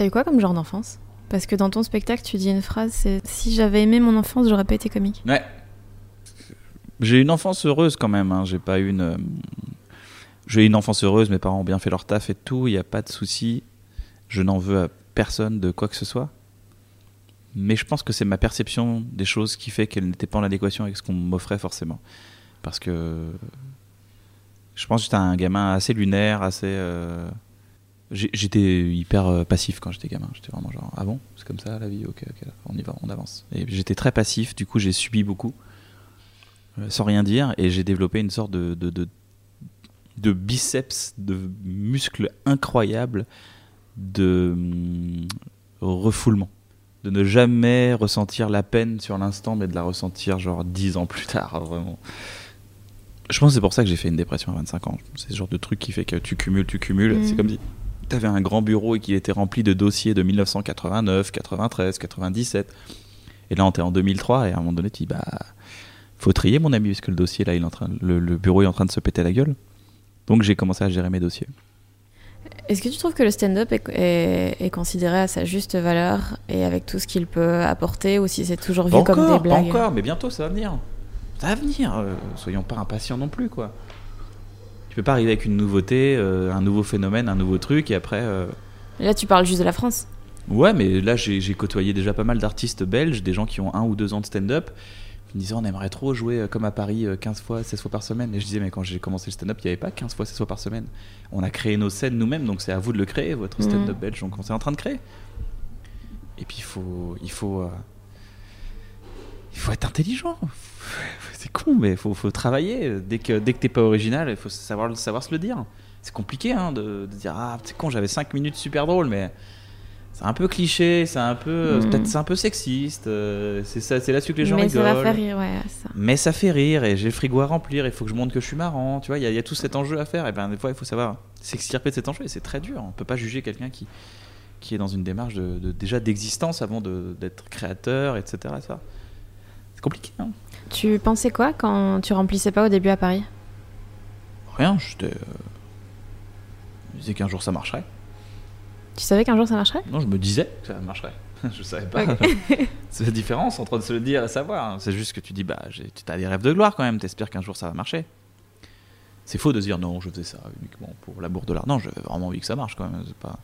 T'as eu quoi comme genre d'enfance? Parce que dans ton spectacle, tu dis une phrase, c'est si j'avais aimé mon enfance, j'aurais pas été comique. Ouais. J'ai une enfance heureuse quand même. Hein. J'ai pas eu une. euh, J'ai une enfance heureuse. Mes parents ont bien fait leur taf et tout. Il n'y a pas de souci. Je n'en veux à personne de quoi que ce soit. Mais je pense que c'est ma perception des choses qui fait qu'elles n'étaient pas en adéquation avec ce qu'on m'offrait forcément. Parce que je pense que j'étais un gamin assez lunaire, assez. euh, J'étais hyper euh, passif quand j'étais gamin. J'étais vraiment genre, ah bon, c'est comme ça la vie, ok, ok, on y va, on avance. Et j'étais très passif, du coup j'ai subi beaucoup, euh, sans rien dire, et j'ai développé une sorte de, de, de, de biceps, de muscles incroyables, de hum, refoulement. De ne jamais ressentir la peine sur l'instant, mais de la ressentir genre dix ans plus tard, vraiment. Je pense que c'est pour ça que j'ai fait une dépression à 25 ans. C'est ce genre de truc qui fait que tu cumules, tu cumules. C'est comme si tu avais un grand bureau et qu'il était rempli de dossiers de 1989, 93, 97. Et là, on est en 2003 et à un moment donné, tu dis, bah, faut trier mon ami parce que le dossier là, il est en train, le, le bureau est en train de se péter la gueule. Donc j'ai commencé à gérer mes dossiers. Est-ce que tu trouves que le stand-up est, est- est considéré à sa juste valeur et avec tout ce qu'il peut apporter ou si c'est toujours vu Pas comme encore, des pas blagues encore, mais bientôt ça va venir. Ça va venir. euh, soyons pas impatients non plus, quoi. Tu peux pas arriver avec une nouveauté, euh, un nouveau phénomène, un nouveau truc et après. euh, Là, tu parles juste de la France. Ouais, mais là, j'ai côtoyé déjà pas mal d'artistes belges, des gens qui ont un ou deux ans de stand-up. Ils me disaient, on aimerait trop jouer euh, comme à Paris euh, 15 fois, 16 fois par semaine. Et je disais, mais quand j'ai commencé le stand-up, il n'y avait pas 15 fois, 16 fois par semaine. On a créé nos scènes nous-mêmes, donc c'est à vous de le créer, votre Mhm. stand-up belge. Donc on est en train de créer. Et puis il faut. Il faut, euh, il faut être intelligent. C'est con, mais il faut, faut travailler. Dès que, dès que t'es pas original, il faut savoir, savoir se le dire. C'est compliqué hein, de, de dire Ah, c'est con, j'avais 5 minutes super drôles, mais c'est un peu cliché, c'est un peu, peut-être c'est un peu sexiste. euh, c'est ça, c'est là-dessus que les gens Mais rigolent. ça va faire rire, ouais, ça. Mais ça fait rire et j'ai le frigo à remplir. Il faut que je montre que je suis marrant. Tu vois, il y, a- il y a tout cet enjeu à faire. Et ben des fois, il faut savoir s'extirper de cet enjeu. Et c'est très dur. On peut pas juger quelqu'un qui qui est dans une démarche de, de- déjà d'existence avant de- d'être créateur, etc. Ça, c'est compliqué. Hein Tu pensais quoi quand tu remplissais pas au début à Paris? Rien. J'étais. Je disais qu'un jour ça marcherait. Tu savais qu'un jour ça marcherait? Non, je me disais que ça marcherait. je savais pas. c'est la différence entre de se le dire et savoir. C'est juste que tu dis, bah, tu as des rêves de gloire quand même. T'espères qu'un jour ça va marcher. C'est faux de se dire non, je faisais ça uniquement pour l'amour de l'art. Non, j'avais vraiment envie que ça marche quand même. Pas...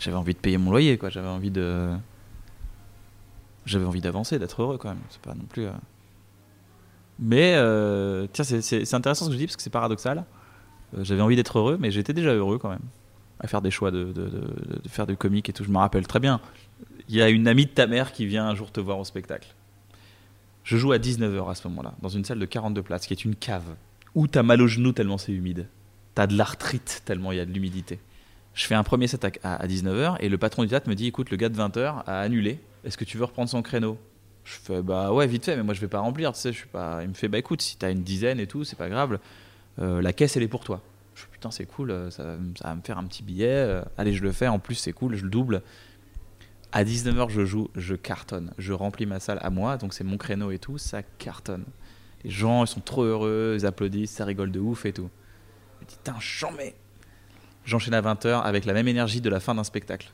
J'avais envie de payer mon loyer, quoi. J'avais envie de. J'avais envie d'avancer, d'être heureux quand même. C'est pas non plus. euh, Mais euh, tiens, c'est- intéressant ce que je dis parce que c'est paradoxal. Euh, J'avais envie d'être heureux, mais j'étais déjà heureux quand même à faire des choix de, faire du comique et tout. Je me rappelle très bien. Il y a une amie de ta mère qui vient un jour te voir au spectacle. Je joue à 19h à ce moment-là, dans une salle de 42 places, qui est une cave, où t'as mal aux genoux tellement c'est humide. T'as de l'arthrite tellement il y a de l'humidité. Je fais un premier set à, à 19h et le patron du théâtre me dit écoute, le gars de 20h a annulé. Est-ce que tu veux reprendre son créneau? Je fais bah ouais, vite fait, mais moi je vais pas remplir, tu sais. Je suis pas... Il me fait bah écoute, si t'as une dizaine et tout, c'est pas grave. Euh, la caisse elle est pour toi. Je fais putain, c'est cool, euh, ça, va me- faire un petit billet. euh, allez, je le fais, en plus c'est cool, je le double. À 19h, je joue, je cartonne. Je remplis ma salle à moi, donc c'est mon créneau et tout, ça cartonne. Les gens, ils sont trop heureux, ils applaudissent, ça rigole de ouf et tout. Je me dis, putain, chambé J'enchaîne à 20h avec la même énergie de la fin d'un spectacle.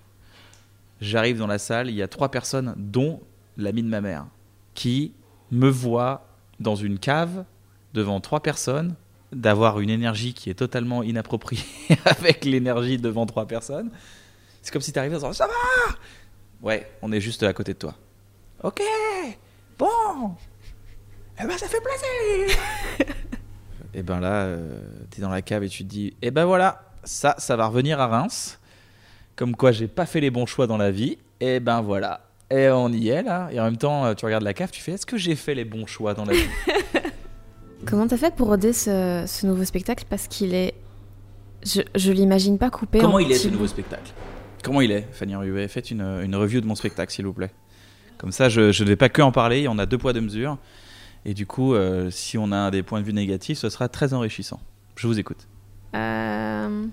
J'arrive dans la salle, il y a trois personnes, dont l'ami de ma mère, qui me voit dans une cave devant trois personnes d'avoir une énergie qui est totalement inappropriée avec l'énergie devant trois personnes. C'est comme si tu arrivais en disant Ça va Ouais, on est juste à côté de toi. Ok, bon, eh ben ça fait plaisir Et ben là, euh, t'es dans la cave et tu te dis Eh ben voilà, ça, ça va revenir à Reims. Comme quoi, j'ai pas fait les bons choix dans la vie. Et ben voilà. Et on y est là. Et en même temps, euh, tu regardes la cave, tu fais Est-ce que j'ai fait les bons choix dans la vie? Comment t'as fait pour roder ce, ce nouveau spectacle? Parce qu'il est. Je, je l'imagine pas coupé. Comment en il est ce nouveau spectacle? Comment il est, Fanny Ruet Faites une, une review de mon spectacle, s'il vous plaît. Comme ça, je, je ne vais pas que en parler. On a deux poids, deux mesures. Et du coup, euh, si on a des points de vue négatifs, ce sera très enrichissant. Je vous écoute. Euh,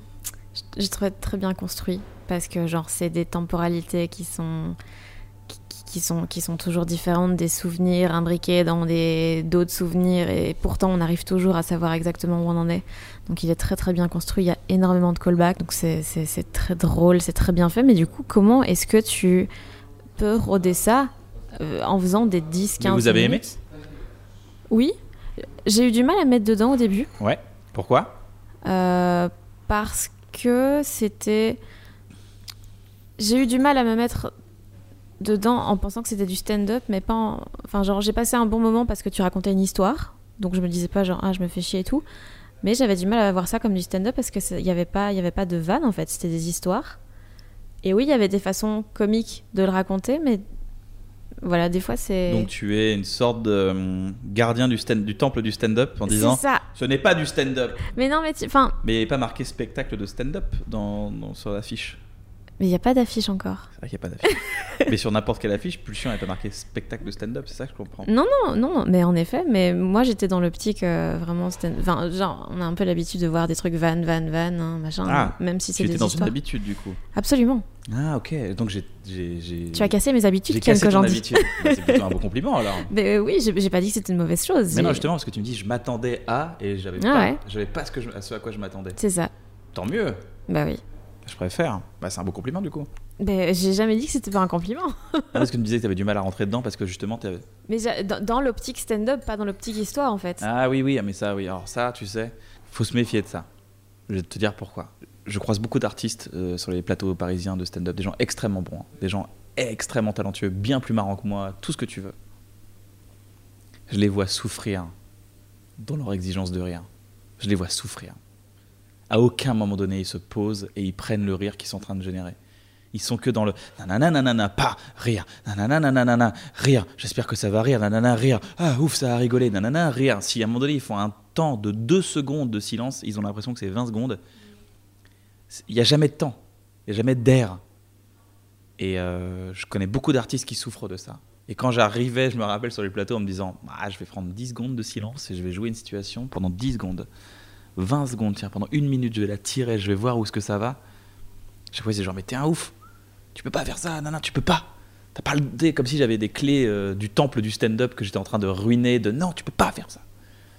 J'ai trouvé très bien construit parce que genre c'est des temporalités qui sont qui, qui sont qui sont toujours différentes des souvenirs imbriqués dans des d'autres souvenirs et pourtant on arrive toujours à savoir exactement où on en est. Donc il est très très bien construit, il y a énormément de callbacks donc c'est très drôle, c'est très bien fait mais du coup comment est-ce que tu peux roder ça euh, en faisant des 10 15 Mais vous avez aimé minutes? Oui. J'ai eu du mal à me mettre dedans au début. Ouais. Pourquoi? Euh, parce que c'était. J'ai eu du mal à me mettre dedans en pensant que c'était du stand-up, mais pas. en- Enfin, genre, j'ai passé un bon moment parce que tu racontais une histoire, donc je me disais pas genre, ah, je me fais chier et tout. Mais j'avais du mal à voir ça comme du stand-up parce qu'il n'y avait, pas- y avait pas de vanne en fait, c'était des histoires. Et oui, il y avait des façons comiques de le raconter, mais voilà, des fois c'est. Donc tu es une sorte de hum, gardien du, stand, du temple du stand-up en C'est disant ça. ce n'est pas du stand-up. Mais non, mais tu- enfin, Mais n'y a pas marqué spectacle de stand-up dans, dans- sur l'affiche. Mais il n'y a pas d'affiche encore. C'est vrai qu'il n'y a pas d'affiche. Mais sur n'importe quelle affiche, Pulsion, a pas marqué spectacle de stand-up, c'est ça que je comprends. Non, non, non, mais en effet, mais moi j'étais dans l'optique euh, vraiment. stand- Enfin, genre, on a un peu l'habitude de voir des trucs van, van, van, hein, machin, Ah, même si Tu c'est étais des dans une habitude du coup. Absolument. Ah ok, donc j'ai... Tu as cassé mes habitudes, cassé que j'en dis. habitude. Bah, c'est plutôt un bon compliment alors. Mais euh, oui, j'ai pas dit que c'était une mauvaise chose. Mais non, justement, parce que tu me dis, je m'attendais à, et j'avais Ah pas, ouais. pas ce, que je- à ce à quoi je m'attendais. C'est ça. Tant mieux, Bah oui. Je préfère. Bah, c'est un beau compliment du coup. Mais j'ai jamais dit que c'était pas un compliment. Ah, parce que tu me disais que tu avais du mal à rentrer dedans parce que justement, t'avais- Mais dans, dans l'optique stand-up, pas dans l'optique histoire en fait. Ah oui, oui, mais ça, oui. Alors ça, tu sais, faut se méfier de ça. Je vais te dire pourquoi. Je croise beaucoup d'artistes euh, sur les plateaux parisiens de stand-up, des gens extrêmement bons, hein. des gens extrêmement talentueux, bien plus marrants que moi, tout ce que tu veux. Je les vois souffrir dans leur exigence de rire. Je les vois souffrir. À aucun moment donné, ils se posent et ils prennent le rire qu'ils sont en train de générer. Ils sont que dans le nanana nanana pas rire. Nanana nanana rire. J'espère que ça va rire. Nanana rire. Ah ouf ça a rigolé. Nanana rire. Si à un moment donné ils font un temps de deux secondes de silence ils ont l'impression que c'est 20 secondes. Il n'y a jamais de temps. Il n'y a jamais d'air. Et euh, je connais beaucoup d'artistes qui souffrent de ça. Et quand j'arrivais je me rappelle sur les plateaux en me disant ah, je vais prendre 10 secondes de silence et je vais jouer une situation pendant 10 secondes 20 secondes tiens pendant une minute je vais la tirer je vais voir où est-ce que ça va chaque fois, c'est genre, mais t'es un ouf. Tu peux pas faire ça, non, non, tu peux pas. T'as pas le comme si j'avais des clés euh, du temple du stand-up que j'étais en train de ruiner, de non, tu peux pas faire ça.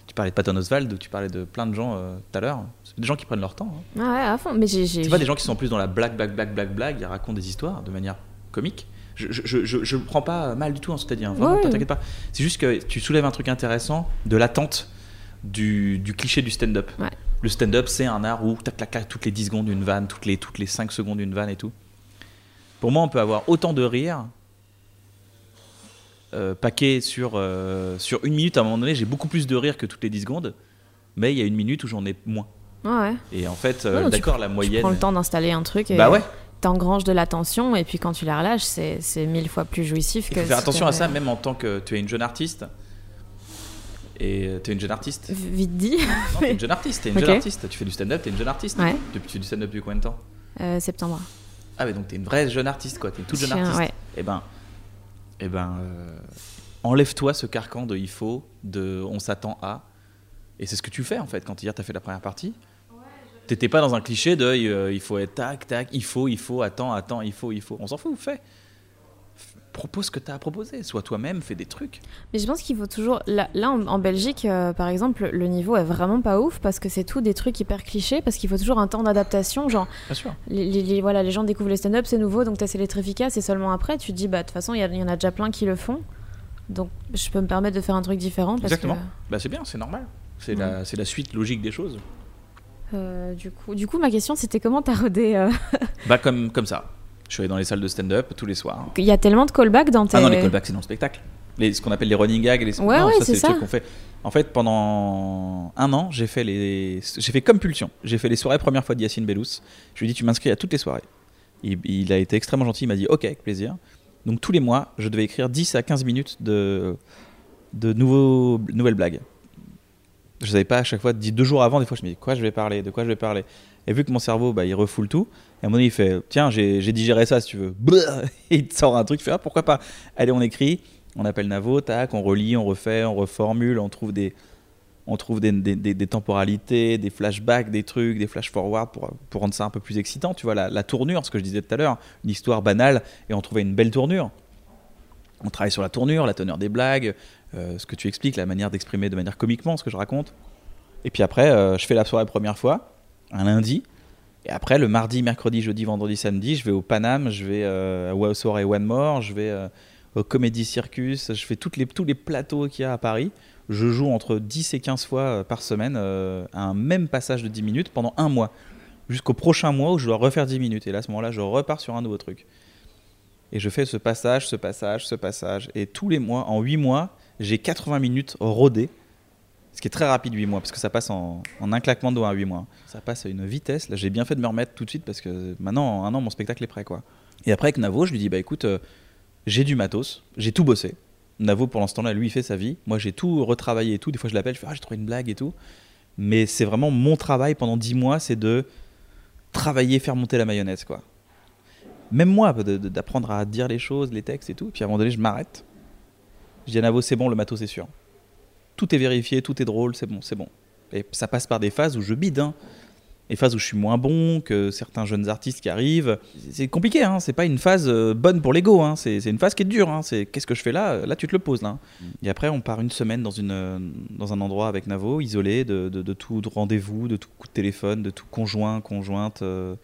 Tu parlais de Patton Oswald, tu parlais de plein de gens euh, tout à l'heure. C'est des gens qui prennent leur temps. hein. Ah ouais, à fond. Mais j'ai. C'est pas des gens qui sont plus dans la blague, blague, blague, blague, blague, ils racontent des histoires de manière comique. Je, je, je, je, je le prends pas mal du tout en ce que t'as dit, hein. vraiment, Ouais. t'inquiète pas. C'est juste que tu soulèves un truc intéressant de l'attente du, du cliché du stand-up. Ouais. Le stand-up, c'est un art où tac, tac, tac, toutes les 10 secondes une vanne, toutes les, toutes les 5 secondes une vanne et tout. Pour moi, on peut avoir autant de rire euh, paquet sur, euh, sur une minute. À un moment donné, j'ai beaucoup plus de rire que toutes les 10 secondes, mais il y a une minute où j'en ai moins. Ouais. Et en fait, euh, tu d'accord, la Tu moyenne. prends le temps d'installer un truc et Bah ouais. t'engranges de l'attention et puis quand tu la relâches, c'est mille fois plus jouissif Il que. faut faire attention à ça, même en tant que tu es une jeune artiste. Et tu es une jeune artiste. Vite dit. Non, t'es une jeune artiste, t'es une jeune artiste. Tu fais du stand-up, t'es une jeune artiste. Ouais. Tu fais du stand-up depuis combien de temps Euh, septembre. Ah, mais donc t'es une vraie jeune artiste, quoi. T'es une toute jeune Je artiste. ouais. Et ben, eh ben, euh, enlève-toi ce carcan de il faut, de on s'attend à. Et c'est ce que tu fais en fait quand hier t'as fait la première partie. T'étais pas dans un cliché de euh, il faut être tac, tac, il faut, il faut, attends, attends, il faut, il faut. On s'en fout, fais. Propose ce que t'as à proposer. Sois toi-même, fais des trucs. Mais je pense qu'il faut toujours. Là, là, en, en Belgique, euh, par exemple, le niveau est vraiment pas ouf parce que c'est tout des trucs hyper clichés parce qu'il faut toujours un temps d'adaptation. Genre, Bien sûr. les, les- les- voilà, les gens découvrent les stand-up, c'est nouveau, donc t'essaies d'être efficace et seulement après, tu te dis, bah, de toute façon, il y, en a déjà plein qui le font. Donc, je peux me permettre de faire un truc différent parce Exactement. que. Bah c'est bien, c'est normal. C'est la, la suite logique des choses. Euh, du, coup, du coup, ma question c'était comment t'as rodé euh, Bah, comme, comme ça. Je suis allé dans les salles de stand-up tous les soirs. Il y a tellement de callbacks dans tes. Ah non, les callbacks, c'est dans le spectacle. Les, ce qu'on appelle les running gags. Les... Ouais, non, ouais, ça, c'est le ça. truc qu'on fait. En fait, pendant un an, j'ai fait les, j'ai fait comme Pulsion. J'ai fait les soirées première fois de Yacine Bellous. Je lui ai dit, tu m'inscris à toutes les soirées. Il, il a été extrêmement gentil. Il m'a dit, ok, avec plaisir. Donc tous les mois, je devais écrire 10 à 15 minutes de, de nouveaux, nouvelles blagues. Je savais pas à chaque fois, dit deux jours avant, des fois je me dis quoi je vais parler, de quoi je vais parler. Et vu que mon cerveau, bah, il refoule tout, et à un moment il fait tiens, j'ai digéré ça si tu veux. Et il te sort un truc, il fait ah, pourquoi pas. Allez, on écrit, on appelle Navo, tac, on relit, on refait, on reformule, on trouve des, on trouve des- des temporalités, des flashbacks, des trucs, des flash-forward pour, pour rendre ça un peu plus excitant. Tu vois, la, la tournure, ce que je disais tout à l'heure, une histoire banale, et on trouvait une belle tournure. On travaille sur la tournure, la teneur des blagues, euh, ce que tu expliques, la manière d'exprimer de manière comiquement ce que je raconte. Et puis après, euh, je fais la soirée première fois, un lundi. Et après, le mardi, mercredi, jeudi, vendredi, samedi, je vais au Paname, je vais euh, à Soirée One More, je vais euh, au Comedy Circus, je fais les, tous les plateaux qu'il y a à Paris. Je joue entre 10 et 15 fois euh, par semaine euh, un même passage de 10 minutes pendant un mois. Jusqu'au prochain mois où je dois refaire 10 minutes. Et là, à ce moment-là, je repars sur un nouveau truc. Et je fais ce passage, ce passage, ce passage. Et tous les mois, en 8 mois, j'ai 80 minutes rodées. Ce qui est très rapide, 8 mois, parce que ça passe en, un claquement de doigts à 8 mois. Ça passe à une vitesse. Là, j'ai bien fait de me remettre tout de suite parce que maintenant, en un an, mon spectacle est prêt. quoi. Et après, avec Navo, je lui dis bah écoute, euh, j'ai du matos, j'ai tout bossé. Navo, pour l'instant-là, lui, il fait sa vie. Moi, j'ai tout retravaillé et tout. Des fois, je l'appelle, je fais ah, j'ai trouvé une blague et tout. Mais c'est vraiment mon travail pendant 10 mois, c'est de travailler, faire monter la mayonnaise, quoi. Même moi, d'apprendre à dire les choses, les textes et tout. Puis à un moment donné, je m'arrête. Je dis à Navo, c'est bon, le matos, c'est sûr. Tout est vérifié, tout est drôle, c'est bon, c'est bon. Et ça passe par des phases où je bide, hein. Des phases où je suis moins bon que certains jeunes artistes qui arrivent. C'est compliqué, hein. C'est pas une phase euh, bonne pour l'ego, hein. C'est une phase qui est dure, hein. C'est qu'est-ce que je fais là? Là, tu te le poses, là. Et après, on part une semaine dans, une, euh, dans un endroit avec Navo, isolé de, de, de tout rendez-vous, de tout coup de téléphone, de tout conjoint, conjointe. euh,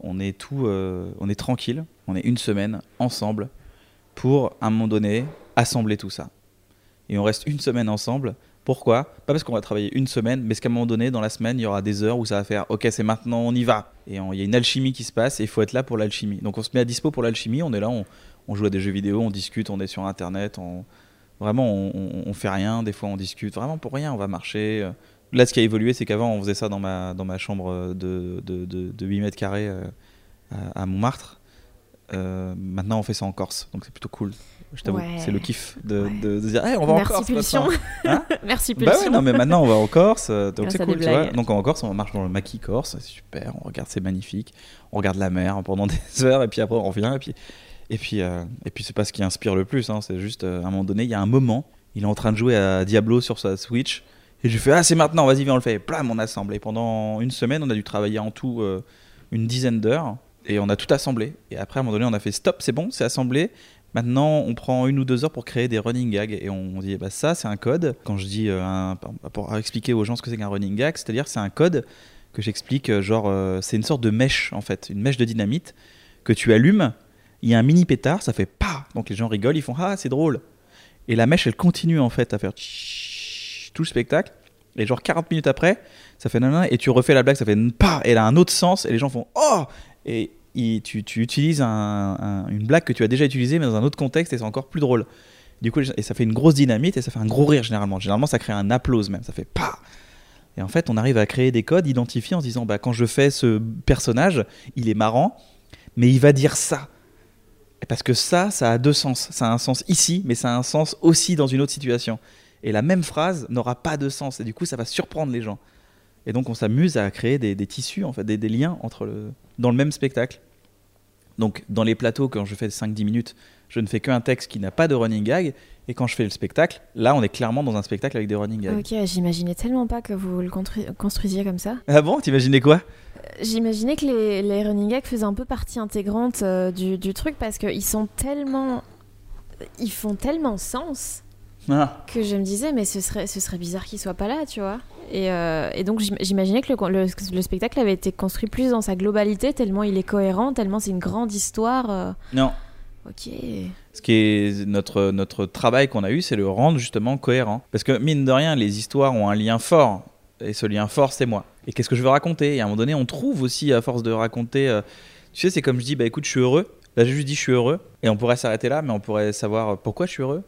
on est tout, euh, on est tranquille. On est une semaine ensemble pour, à un moment donné, assembler tout ça. Et on reste une semaine ensemble. Pourquoi? Pas parce qu'on va travailler une semaine, mais parce qu'à un moment donné, dans la semaine, il y aura des heures où ça va faire OK, c'est maintenant, on y va. Et il y a une alchimie qui se passe et il faut être là pour l'alchimie. Donc on se met à dispo pour l'alchimie, on est là, on, joue à des jeux vidéo, on discute, on est sur Internet, vraiment, on, on- fait rien. Des fois, on discute vraiment pour rien, on va marcher. Là, ce qui a évolué, c'est qu'avant, on faisait ça dans ma, chambre de, de, de, de 8 mètres carrés euh, à, à Montmartre. Euh, maintenant, on fait ça en Corse, donc c'est plutôt cool. Je t'avoue, Ouais. c'est le kiff de, Ouais. de, de dire, Hey, on va Merci en Corse. Pulsion. Hein Merci bah Pulsion. ouais, non, mais maintenant on va en Corse, euh, donc c'est cool, tu vois. Donc en Corse, on marche dans le maquis corse, c'est super, on regarde, c'est magnifique. On regarde la mer pendant des heures, et puis après on revient, et puis, et puis, euh, et puis c'est pas ce qui inspire le plus, hein, c'est juste, euh, à un moment donné, il y a un moment, il est en train de jouer à Diablo sur sa Switch, et je lui fais, ah c'est maintenant, vas-y, viens, on le fait. Et Plam, on assemble. Et pendant une semaine, on a dû travailler en tout euh, une dizaine d'heures, et on a tout assemblé. Et après, à un moment donné, on a fait, stop, c'est bon, c'est assemblé. Maintenant, on prend une ou deux heures pour créer des running gags et on dit bah ça c'est un code. Quand je dis euh, pour expliquer aux gens ce que c'est qu'un running gag, c'est-à-dire c'est un code que j'explique euh, genre euh, c'est une sorte de mèche en fait, une mèche de dynamite que tu allumes, il y a un mini pétard, ça fait pas, donc les gens rigolent, ils font ah c'est drôle. Et la mèche elle continue en fait à faire tout le spectacle et genre 40 minutes après, ça fait nanana et tu refais la blague, ça fait pas elle a un autre sens et les gens font oh tu, utilises un- un- une blague que tu as déjà utilisée mais dans un autre contexte et c'est encore plus drôle. Du coup, et ça fait une grosse dynamite et ça fait un gros rire généralement. Généralement, ça crée un applause même. Ça fait pas. Et en fait, on arrive à créer des codes identifiés en se disant bah, quand je fais ce personnage, il est marrant, mais il va dire ça. Parce que ça, ça a deux sens. Ça a un sens ici, mais ça a un sens aussi dans une autre situation. Et la même phrase n'aura pas de sens. Et du coup, ça va surprendre les gens. Et donc, on s'amuse à créer des, tissus, en fait, des, liens entre dans le même spectacle. Donc, dans les plateaux, quand je fais 5-10 minutes, je ne fais qu'un texte qui n'a pas de running gag. Et quand je fais le spectacle, là, on est clairement dans un spectacle avec des running gags. Ok, j'imaginais tellement pas que vous le constru- construisiez comme ça. Ah bon? T'imaginais quoi? J'imaginais que les, les running gags faisaient un peu partie intégrante euh, du, du truc parce qu'ils sont tellement. Ils font tellement sens Ah. que je me disais, mais ce serait, ce serait bizarre qu'ils soient pas là, tu vois. Et, euh, et donc j'im- j'imaginais que le, le- le spectacle avait été construit plus dans sa globalité, tellement il est cohérent, tellement c'est une grande histoire. euh. Non. Ok. Ce qui est notre, notre travail qu'on a eu, c'est le rendre justement cohérent. Parce que mine de rien, les histoires ont un lien fort. Et ce lien fort, c'est moi. Et qu'est-ce que je veux raconter? Et à un moment donné, on trouve aussi, à force de raconter. euh, tu sais, c'est comme je dis, bah écoute, je suis heureux. Là, j'ai juste dit, je suis heureux. Et on pourrait s'arrêter là, mais on pourrait savoir pourquoi je suis heureux?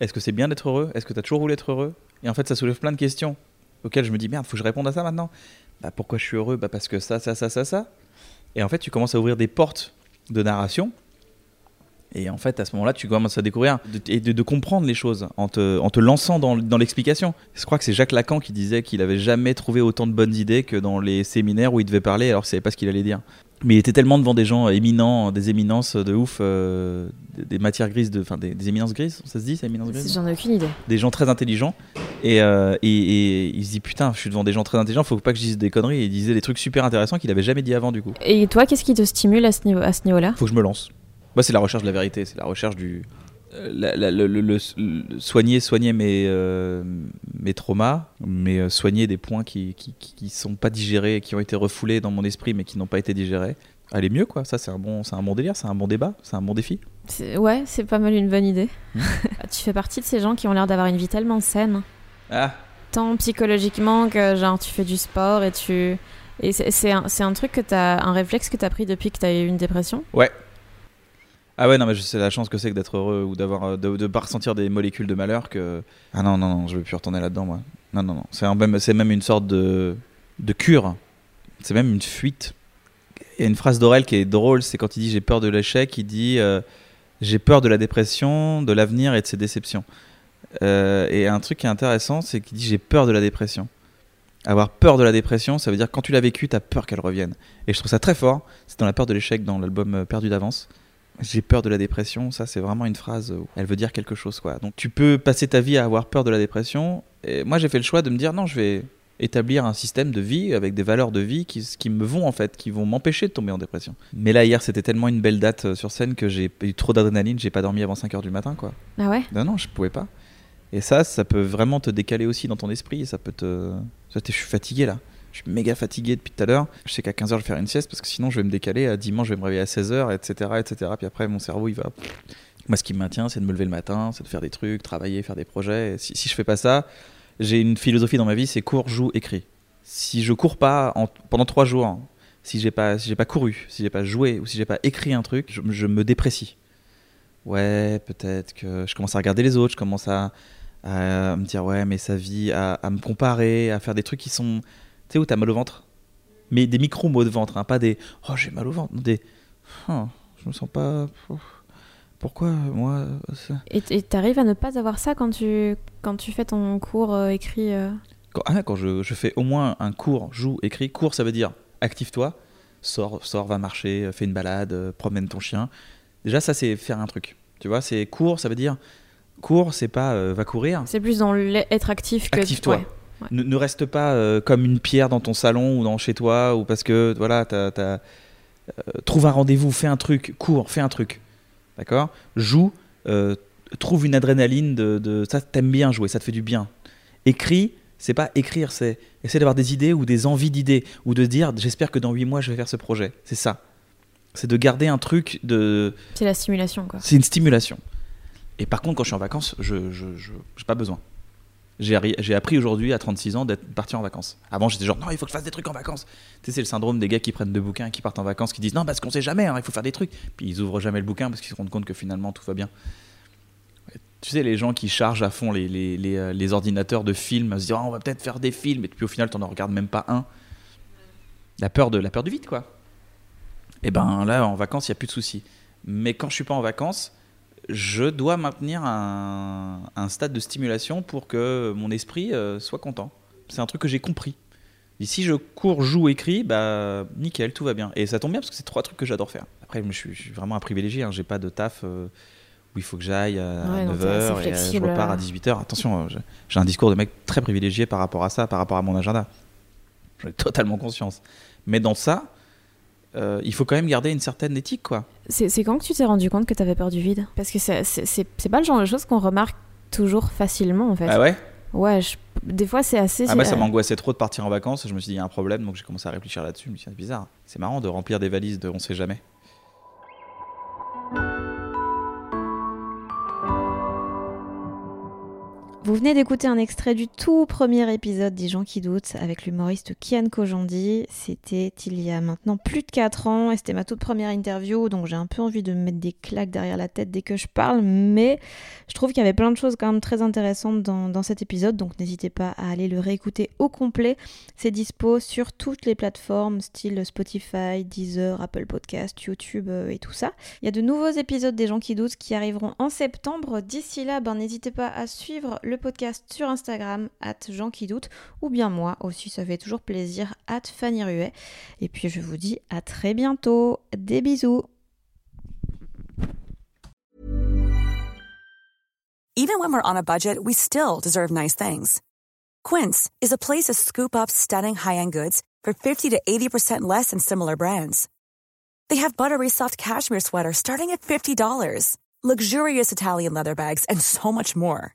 Est-ce que c'est bien d'être heureux? Est-ce que tu as toujours voulu être heureux? Et en fait, ça soulève plein de questions auxquelles je me dis, merde, faut que je réponde à ça maintenant. Bah pourquoi je suis heureux? Bah parce que ça, ça, ça, ça, ça. Et en fait, tu commences à ouvrir des portes de narration. Et en fait, à ce moment-là, tu commences à découvrir et de, de comprendre les choses en te, en te lançant dans, dans l'explication. Je crois que c'est Jacques Lacan qui disait qu'il avait jamais trouvé autant de bonnes idées que dans les séminaires où il devait parler alors qu'il savait pas ce qu'il allait dire. Mais il était tellement devant des gens éminents, des éminences de ouf, euh, des, des matières grises, de, enfin des, des éminences grises, ça se dit, ça éminences grises J'en ai aucune idée. des gens très intelligents. Et, euh, et, et il se dit putain je suis devant des gens très intelligents faut pas que je dise des conneries. Et il disait des trucs super intéressants qu'il avait jamais dit avant du coup. Et toi, qu'est-ce qui te stimule à ce niveau- niveau-là? Faut que je me lance. Moi c'est la recherche de la vérité c'est la recherche du la- la- le, le- le- le- soigner soigner mes euh, mes traumas mais euh, soigner des points qui, qui qui sont pas digérés qui ont été refoulés dans mon esprit mais qui n'ont pas été digérés aller mieux quoi ça c'est un bon c'est un bon délire c'est un bon débat c'est un bon défi Ouais, c'est pas mal une bonne idée. Tu fais partie de ces gens qui ont l'air d'avoir une vie tellement saine, ah tant psychologiquement que genre tu fais du sport et tu. Et c'est un, un truc que t'as. un réflexe que t'as pris depuis que t'as eu une dépression? Ah ouais, non, mais je sais la chance que c'est que d'être heureux ou d'avoir euh, de, de pas ressentir des molécules de malheur que. Ah non, non, non, je veux plus retourner là-dedans, moi. Non, non, non. C'est même, même une sorte de, de cure. C'est même une fuite. Il y a une phrase d'Aurel qui est drôle, c'est quand il dit j'ai peur de l'échec, il dit euh, j'ai peur de la dépression, de l'avenir et de ses déceptions. Euh, et un truc qui est intéressant, c'est qu'il dit j'ai peur de la dépression. Avoir peur de la dépression, ça veut dire quand tu l'as vécu, t'as peur qu'elle revienne. Et je trouve ça très fort. C'est dans la peur de l'échec, dans l'album Perdu d'avance. J'ai peur de la dépression, ça c'est vraiment une phrase où elle veut dire quelque chose quoi. Donc tu peux passer ta vie à avoir peur de la dépression. Et moi j'ai fait le choix de me dire non, je vais établir un système de vie avec des valeurs de vie qui, qui me vont en fait, qui vont m'empêcher de tomber en dépression. Mais là hier c'était tellement une belle date euh, sur scène que j'ai eu trop d'adrénaline, j'ai pas dormi avant 5h du matin quoi. Ah ouais? Non non, je pouvais pas. Et ça, ça peut vraiment te décaler aussi dans ton esprit. Ça peut te. Je suis fatigué là. Je suis méga fatigué depuis tout à l'heure. Je sais qu'à 15h, je vais faire une sieste parce que sinon, je vais me décaler. À dimanche, je vais me réveiller à 16h, etc., etc. Puis après, mon cerveau, il va. Moi, ce qui me maintient, c'est de me lever le matin, c'est de faire des trucs, travailler, faire des projets. Et si, si je fais pas ça, j'ai une philosophie dans ma vie c'est cours, joue, écris. Si je cours pas en- pendant trois jours, si j'ai pas, si pas couru, si j'ai pas joué ou si j'ai pas écrit un truc, je, me déprécie. Ouais, peut-être que je commence à regarder les autres, je commence à, me dire ouais, mais sa vie, à, me comparer, à faire des trucs qui sont, sais, où t'as mal au ventre? Mais des micro maux de ventre, hein, pas des oh j'ai mal au ventre, non, des oh, je me sens pas. Pourquoi moi ça? Et t'arrives à ne pas avoir ça quand tu, quand tu fais ton cours euh, écrit euh, Quand, ah, quand je, je fais au moins un cours, joue, écris, cours, ça veut dire active-toi, sors, sors, va marcher, euh, fais une balade, euh, promène ton chien. Déjà, ça, c'est faire un truc. Tu vois, c'est cours, ça veut dire cours, c'est pas euh, va courir. C'est plus dans l'être actif que. Active-toi. ouais. Ouais. Ne, ne reste pas euh, comme une pierre dans ton salon ou dans chez toi ou parce que voilà, t'as, t'as, euh, trouve un rendez-vous, fais un truc, cours, fais un truc. D'accord? Joue, euh, trouve une adrénaline de, de ça, t'aimes bien jouer, ça te fait du bien. Écris, c'est pas écrire, c'est essayer d'avoir des idées ou des envies d'idées ou de dire j'espère que dans 8 mois je vais faire ce projet. C'est ça. C'est de garder un truc de. C'est la stimulation, quoi. C'est une stimulation. Et par contre, quand je suis en vacances, je je, je- j'ai pas besoin. J'ai appris aujourd'hui, à 36 ans, d'être parti en vacances. Avant, j'étais genre, non, il faut que je fasse des trucs en vacances. Tu sais, c'est le syndrome des gars qui prennent deux bouquins qui partent en vacances, qui disent, non, parce qu'on sait jamais, hein, il faut faire des trucs. Puis ils ouvrent jamais le bouquin parce qu'ils se rendent compte que finalement, tout va bien. Tu sais, les gens qui chargent à fond les, euh, ordinateurs de films, se disent, Ah, on va peut-être faire des films, et puis au final, t'en regardes même pas un. La peur, de, la peur du vide, quoi. Et ben là, en vacances, il n'y a plus de soucis. Mais quand je suis pas en vacances, je dois maintenir un, un stade de stimulation pour que mon esprit euh, soit content. C'est un truc que j'ai compris. Et si je cours, joue, écris, bah nickel, tout va bien. Et ça tombe bien parce que c'est trois trucs que j'adore faire. Après, je suis, je suis vraiment un privilégié. Hein. J'ai pas de taf euh, où il faut que j'aille à Ouais, non, t'es 9h assez et euh, je repars à 18h. Attention, j'ai- j'ai un discours de mec très privilégié par rapport à ça, par rapport à mon agenda. J'en ai totalement conscience. Mais dans ça, euh, il faut quand même garder une certaine éthique, quoi. C'est quand que tu t'es rendu compte que t'avais peur du vide? Parce que c'est- pas le genre de choses qu'on remarque toujours facilement, en fait. Ah ouais? Ouais, je- des fois c'est assez. Ah moi ça m'angoissait trop de partir en vacances, je me suis dit il y a un problème donc j'ai commencé à réfléchir là-dessus, je me suis dit c'est bizarre. C'est marrant de remplir des valises de on sait jamais. Vous venez d'écouter un extrait du tout premier épisode des gens qui doutent avec l'humoriste Kian Kojandi. C'était il y a maintenant plus de 4 ans et c'était ma toute première interview donc j'ai un peu envie de me mettre des claques derrière la tête dès que je parle mais je trouve qu'il y avait plein de choses quand même très intéressantes dans, cet épisode donc n'hésitez pas à aller le réécouter au complet. C'est dispo sur toutes les plateformes style Spotify, Deezer, Apple Podcast, YouTube euh, et tout ça. Il y a de nouveaux épisodes des gens qui doutent qui arriveront en septembre. D'ici là, ben, n'hésitez pas à suivre le podcast sur Instagram, at Jean qui doute, ou bien moi aussi, ça fait toujours plaisir, at Fanny Ruet. Et puis je vous dis à très bientôt. Des bisous. Even when we're on a budget, we still deserve nice things. Quince is a place to scoop up stunning high-end goods for 50 to 80% less than similar brands. They have buttery soft cashmere sweaters starting at $50, luxurious Italian leather bags, and so much more.